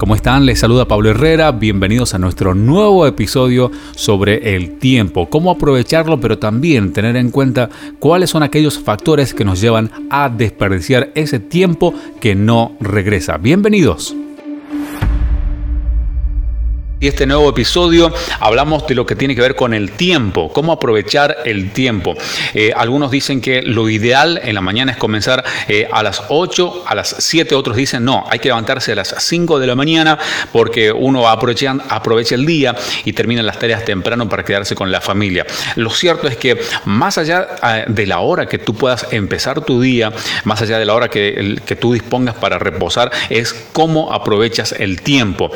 ¿Cómo están? Les saluda Pablo Herrera. Bienvenidos a nuestro nuevo episodio sobre el tiempo, cómo aprovecharlo, pero también tener en cuenta cuáles son aquellos factores que nos llevan a desperdiciar ese tiempo que no regresa. Bienvenidos. Y este nuevo episodio hablamos de lo que tiene que ver con el tiempo, cómo aprovechar el tiempo. Eh, algunos dicen que lo ideal en la mañana es comenzar eh, a las 8, a las 7, otros dicen no, hay que levantarse a las 5 de la mañana porque uno aprovecha, el día y termina las tareas temprano para quedarse con la familia. Lo cierto es que más allá eh, de la hora que tú puedas empezar tu día, más allá de la hora que, que tú dispongas para reposar, es cómo aprovechas el tiempo.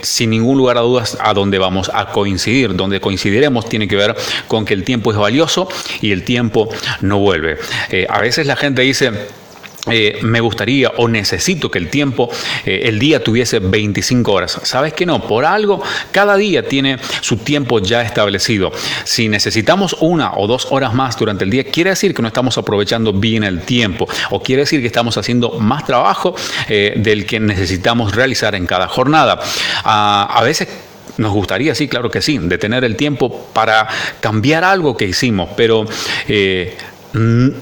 sin ningún lugar a dudas a donde vamos a coincidir. Donde coincidiremos tiene que ver con que el tiempo es valioso y el tiempo no vuelve. Eh, a veces la gente dice, eh, me gustaría o necesito que el tiempo, eh, el día tuviese 25 horas. ¿Sabes que no? Por algo, cada día tiene su tiempo ya establecido. Si necesitamos una o dos horas más durante el día, quiere decir que no estamos aprovechando bien el tiempo o quiere decir que estamos haciendo más trabajo eh, del que necesitamos realizar en cada jornada. Ah, a veces nos gustaría, sí, claro que sí, de tener el tiempo para cambiar algo que hicimos, pero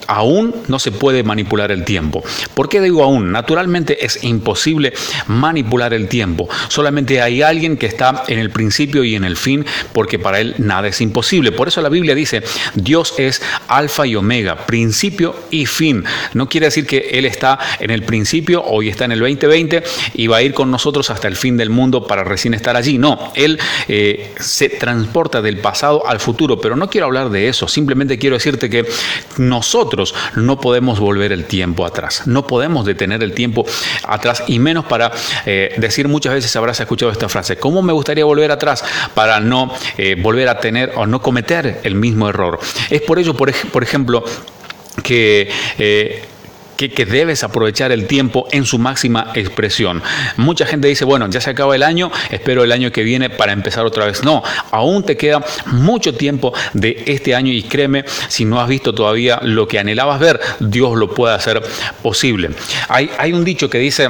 aún no se puede manipular el tiempo. ¿Por qué digo aún? Naturalmente es imposible manipular el tiempo. Solamente hay alguien que está en el principio y en el fin, porque para él nada es imposible. Por eso la Biblia dice, Dios es alfa y omega, principio y fin. No quiere decir que Él está en el principio, hoy está en el 2020 y va a ir con nosotros hasta el fin del mundo para recién estar allí. No, Él eh, se transporta del pasado al futuro, pero no quiero hablar de eso. Simplemente quiero decirte que nosotros no podemos volver el tiempo atrás, no podemos detener el tiempo atrás y menos para eh, decir muchas veces habrás escuchado esta frase, ¿cómo me gustaría volver atrás para no eh, volver a tener o no cometer el mismo error? Es por ello, por, ejemplo, que eh, que, debes aprovechar el tiempo en su máxima expresión. Mucha gente dice, bueno, ya se acaba el año, espero el año que viene para empezar otra vez. No, aún te queda mucho tiempo de este año y créeme, si no has visto todavía lo que anhelabas ver, Dios lo puede hacer posible. Hay, hay un dicho que dice,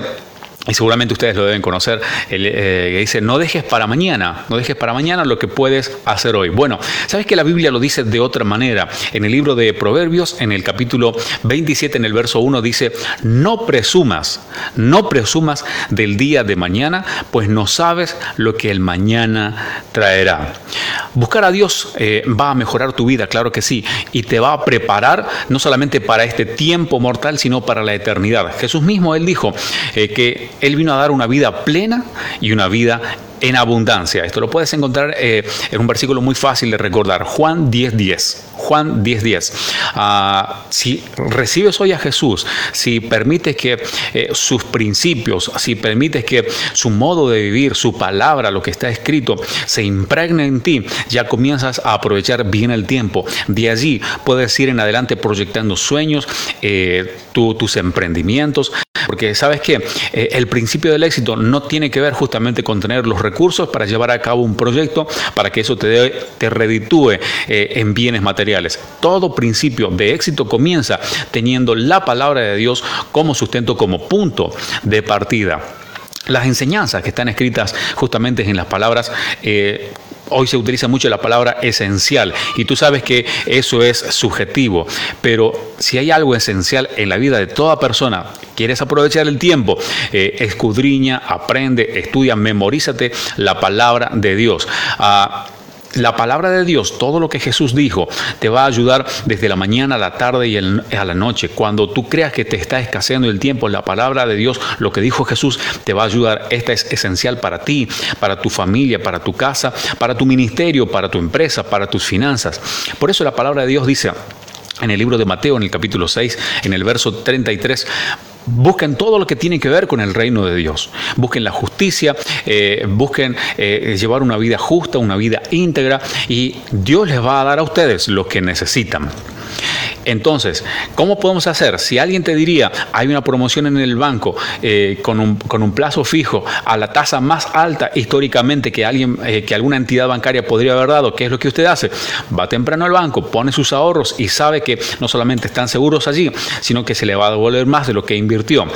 y seguramente ustedes lo deben conocer, eh, dice, no dejes para mañana, no dejes para mañana lo que puedes hacer hoy. Bueno, ¿sabes que la Biblia lo dice de otra manera? En el libro de Proverbios, en el capítulo 27, en el verso 1, dice, no presumas, no presumas del día de mañana, pues no sabes lo que el mañana traerá. Buscar a Dios eh, va a mejorar tu vida, claro que sí, y te va a preparar no solamente para este tiempo mortal, sino para la eternidad. Jesús mismo, él dijo eh, que él vino a dar una vida plena y una vida en abundancia. Esto lo puedes encontrar eh, en un versículo muy fácil de recordar, Juan 10:10. Juan 10:10. Ah, si recibes hoy a Jesús, si permites que eh, sus principios, si permites que su modo de vivir, su palabra, lo que está escrito, se impregne en ti, ya comienzas a aprovechar bien el tiempo. De allí puedes ir en adelante proyectando sueños, eh, tus emprendimientos, porque sabes que el principio del éxito no tiene que ver justamente con tener los recursos para llevar a cabo un proyecto, para que eso te, te reditúe eh, en bienes materiales. Todo principio de éxito comienza teniendo la palabra de Dios como sustento, como punto de partida. Las enseñanzas que están escritas justamente en las palabras eh, Hoy se utiliza mucho la palabra esencial y tú sabes que eso es subjetivo, pero si hay algo esencial en la vida de toda persona, quieres aprovechar el tiempo, eh, escudriña, aprende, estudia, memorízate la palabra de Dios. Ah, la palabra de Dios, todo lo que Jesús dijo, te va a ayudar desde la mañana a la tarde y a la noche. Cuando tú creas que te está escaseando el tiempo, la palabra de Dios, lo que dijo Jesús, te va a ayudar. Esta es esencial para ti, para tu familia, para tu casa, para tu ministerio, para tu empresa, para tus finanzas. Por eso la palabra de Dios dice en el libro de Mateo, en el capítulo 6, en el verso 33, Busquen todo lo que tiene que ver con el reino de Dios. Busquen la justicia, eh, busquen eh, llevar una vida justa, una vida íntegra y Dios les va a dar a ustedes lo que necesitan. Entonces, ¿cómo podemos hacer? Si alguien te diría, hay una promoción en el banco eh, con, un, con, un, plazo fijo a la tasa más alta históricamente que, alguien, eh, que alguna entidad bancaria podría haber dado, ¿qué es lo que usted hace? Va temprano al banco, pone sus ahorros y sabe que no solamente están seguros allí, sino que se le va a devolver más de lo que invirtió.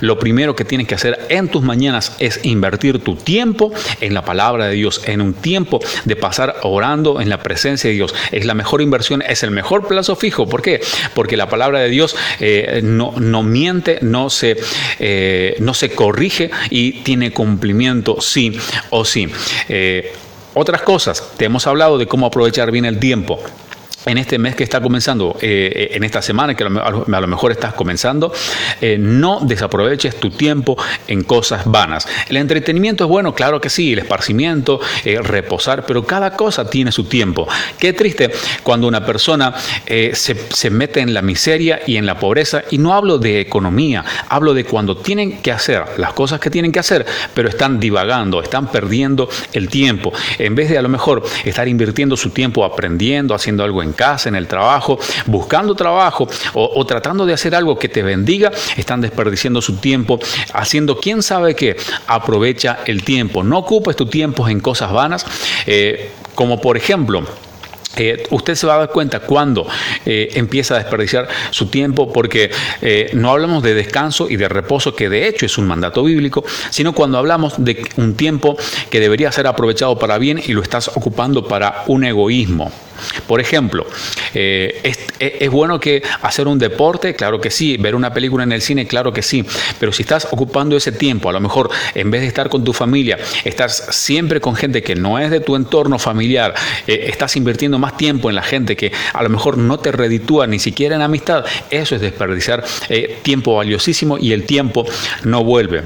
Lo primero que tienes que hacer en tus mañanas es invertir tu tiempo en la palabra de Dios, en un tiempo de pasar orando en la presencia de Dios. Es la mejor inversión, es el mejor plazo fijo. ¿Por qué? Porque la palabra de Dios eh, no, no, miente, no se, eh, no se corrige y tiene cumplimiento sí o sí. Eh, otras cosas, te hemos hablado de cómo aprovechar bien el tiempo en este mes que está comenzando, eh, en esta semana que a lo mejor estás comenzando, eh, no desaproveches tu tiempo en cosas vanas. El entretenimiento es bueno, claro que sí, el esparcimiento, eh, reposar, pero cada cosa tiene su tiempo. Qué triste cuando una persona se, se, mete en la miseria y en la pobreza, y no hablo de economía, hablo de cuando tienen que hacer las cosas que tienen que hacer, pero están divagando, están perdiendo el tiempo, en vez de a lo mejor estar invirtiendo su tiempo aprendiendo, haciendo algo en casa, en el trabajo, buscando trabajo o, tratando de hacer algo que te bendiga, están desperdiciando su tiempo haciendo quién sabe qué. Aprovecha el tiempo. No ocupes tu tiempo en cosas vanas, eh, como por ejemplo, eh, usted se va a dar cuenta cuando eh, empieza a desperdiciar su tiempo porque no hablamos de descanso y de reposo, que de hecho es un mandato bíblico, sino cuando hablamos de un tiempo que debería ser aprovechado para bien y lo estás ocupando para un egoísmo. Por ejemplo, eh, es, bueno que hacer un deporte, claro que sí, ver una película en el cine, claro que sí, pero si estás ocupando ese tiempo, a lo mejor en vez de estar con tu familia, estás siempre con gente que no es de tu entorno familiar, eh, estás invirtiendo más tiempo en la gente que a lo mejor no te reditúa ni siquiera en amistad, eso es desperdiciar eh, tiempo valiosísimo y el tiempo no vuelve.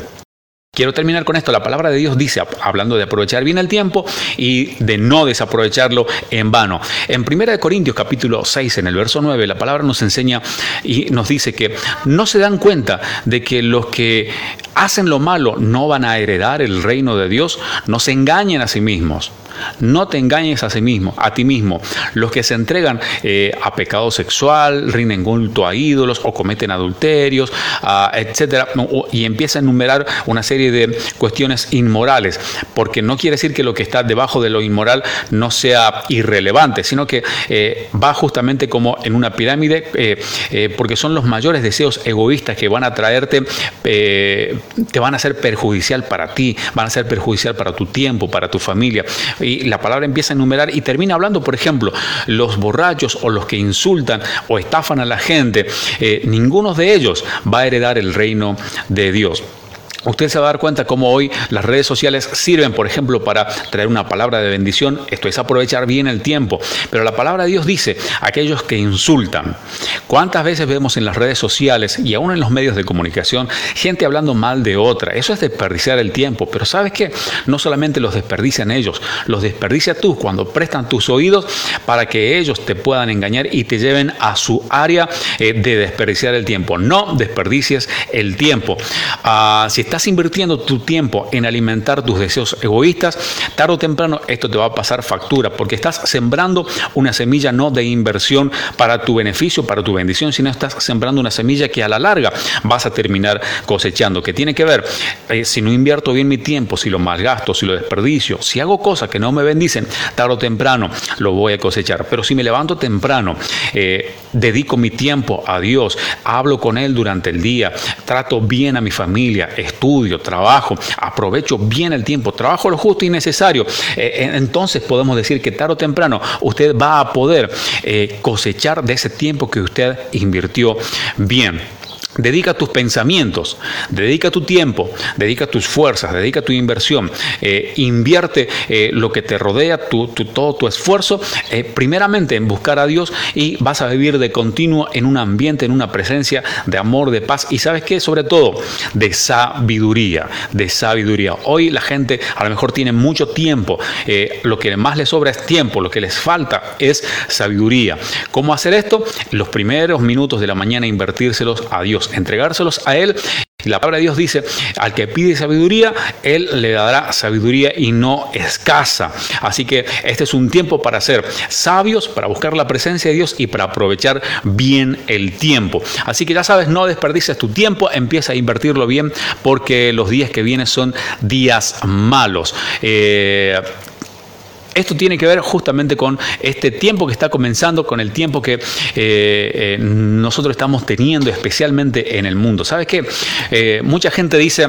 Quiero terminar con esto. La palabra de Dios dice, hablando de aprovechar bien el tiempo y de no desaprovecharlo en vano. En 1 Corintios capítulo 6, en el verso 9, la palabra nos enseña y nos dice que no se dan cuenta de que los que hacen lo malo no van a heredar el reino de Dios, no se engañen a sí mismos. No te engañes a sí mismo, a ti mismo. Los que se entregan eh, a pecado sexual, rinden culto a ídolos o cometen adulterios, etcétera, y empieza a enumerar una serie de cuestiones inmorales, porque no quiere decir que lo que está debajo de lo inmoral no sea irrelevante, sino que eh, va justamente como en una pirámide, eh, porque son los mayores deseos egoístas que van a traerte, te van a ser perjudicial para ti, van a ser perjudicial para tu tiempo, para tu familia y la palabra empieza a enumerar y termina hablando, por ejemplo, los borrachos o los que insultan o estafan a la gente, eh, ninguno de ellos va a heredar el reino de Dios. Usted se va a dar cuenta cómo hoy las redes sociales sirven, por ejemplo, para traer una palabra de bendición. Esto es aprovechar bien el tiempo. Pero la palabra de Dios dice, aquellos que insultan. ¿Cuántas veces vemos en las redes sociales y aún en los medios de comunicación gente hablando mal de otra? Eso es desperdiciar el tiempo. Pero ¿sabes qué? No solamente los desperdician ellos, los desperdicia tú cuando prestan tus oídos para que ellos te puedan engañar y te lleven a su área eh, de desperdiciar el tiempo. No desperdicies el tiempo. Ah, si estás estás invirtiendo tu tiempo en alimentar tus deseos egoístas, tarde o temprano esto te va a pasar factura, porque estás sembrando una semilla no de inversión para tu beneficio, para tu bendición, sino estás sembrando una semilla que a la larga vas a terminar cosechando, que tiene que ver, eh, si no invierto bien mi tiempo, si lo malgasto, si lo desperdicio, si hago cosas que no me bendicen, tarde o temprano lo voy a cosechar. Pero si me levanto temprano, eh, dedico mi tiempo a Dios, hablo con Él durante el día, trato bien a mi familia, estudio, estudio, trabajo, aprovecho bien el tiempo, trabajo lo justo y necesario, eh, entonces podemos decir que tarde o temprano usted va a poder eh, cosechar de ese tiempo que usted invirtió bien. Dedica tus pensamientos, dedica tu tiempo, dedica tus fuerzas, dedica tu inversión, eh, invierte eh, lo que te rodea, todo tu esfuerzo, eh, primeramente en buscar a Dios y vas a vivir de continuo en un ambiente, en una presencia de amor, de paz y sabes qué, sobre todo de sabiduría, de sabiduría. Hoy la gente a lo mejor tiene mucho tiempo, lo que más les sobra es tiempo, lo que les falta es sabiduría. ¿Cómo hacer esto? Los primeros minutos de la mañana invertírselos a Dios entregárselos a Él Y la palabra de Dios dice, al que pide sabiduría, Él le dará sabiduría y no escasa. Así que este es un tiempo para ser sabios, para buscar la presencia de Dios y para aprovechar bien el tiempo. Así que ya sabes, no desperdices tu tiempo, empieza a invertirlo bien porque los días que vienen son días malos. Eh, esto tiene que ver justamente con este tiempo que está comenzando, con el tiempo que eh, eh, nosotros estamos teniendo, especialmente en el mundo. ¿Sabes qué? Eh, mucha gente dice,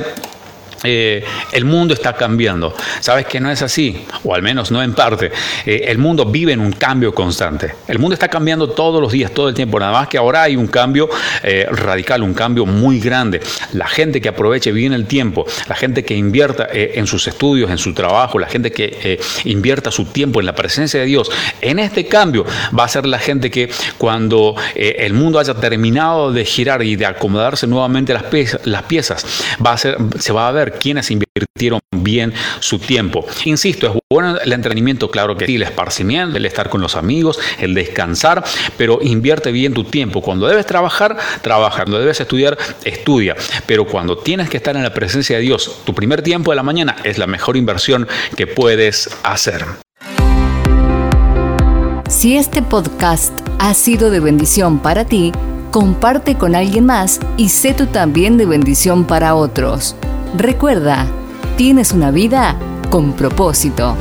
eh, el mundo está cambiando. ¿Sabes que no es así? O al menos no en parte. Eh, el mundo vive en un cambio constante. El mundo está cambiando todos los días, todo el tiempo. Nada más que ahora hay un cambio eh, radical, un cambio muy grande. La gente que aproveche bien el tiempo, la gente que invierta en sus estudios, en su trabajo, la gente que invierta su tiempo en la presencia de Dios, en este cambio va a ser la gente que cuando el mundo haya terminado de girar y de acomodarse nuevamente las, piezas, las piezas va a ser, se va a ver quienes invirtieron bien su tiempo. Insisto, es bueno el entretenimiento, claro que sí, el esparcimiento, el estar con los amigos, el descansar, pero invierte bien tu tiempo. Cuando debes trabajar, trabaja. Cuando debes estudiar, estudia. Pero cuando tienes que estar en la presencia de Dios, tu primer tiempo de la mañana es la mejor inversión que puedes hacer. Si este podcast ha sido de bendición para ti, comparte con alguien más y sé tú también de bendición para otros. Recuerda, tienes una vida con propósito.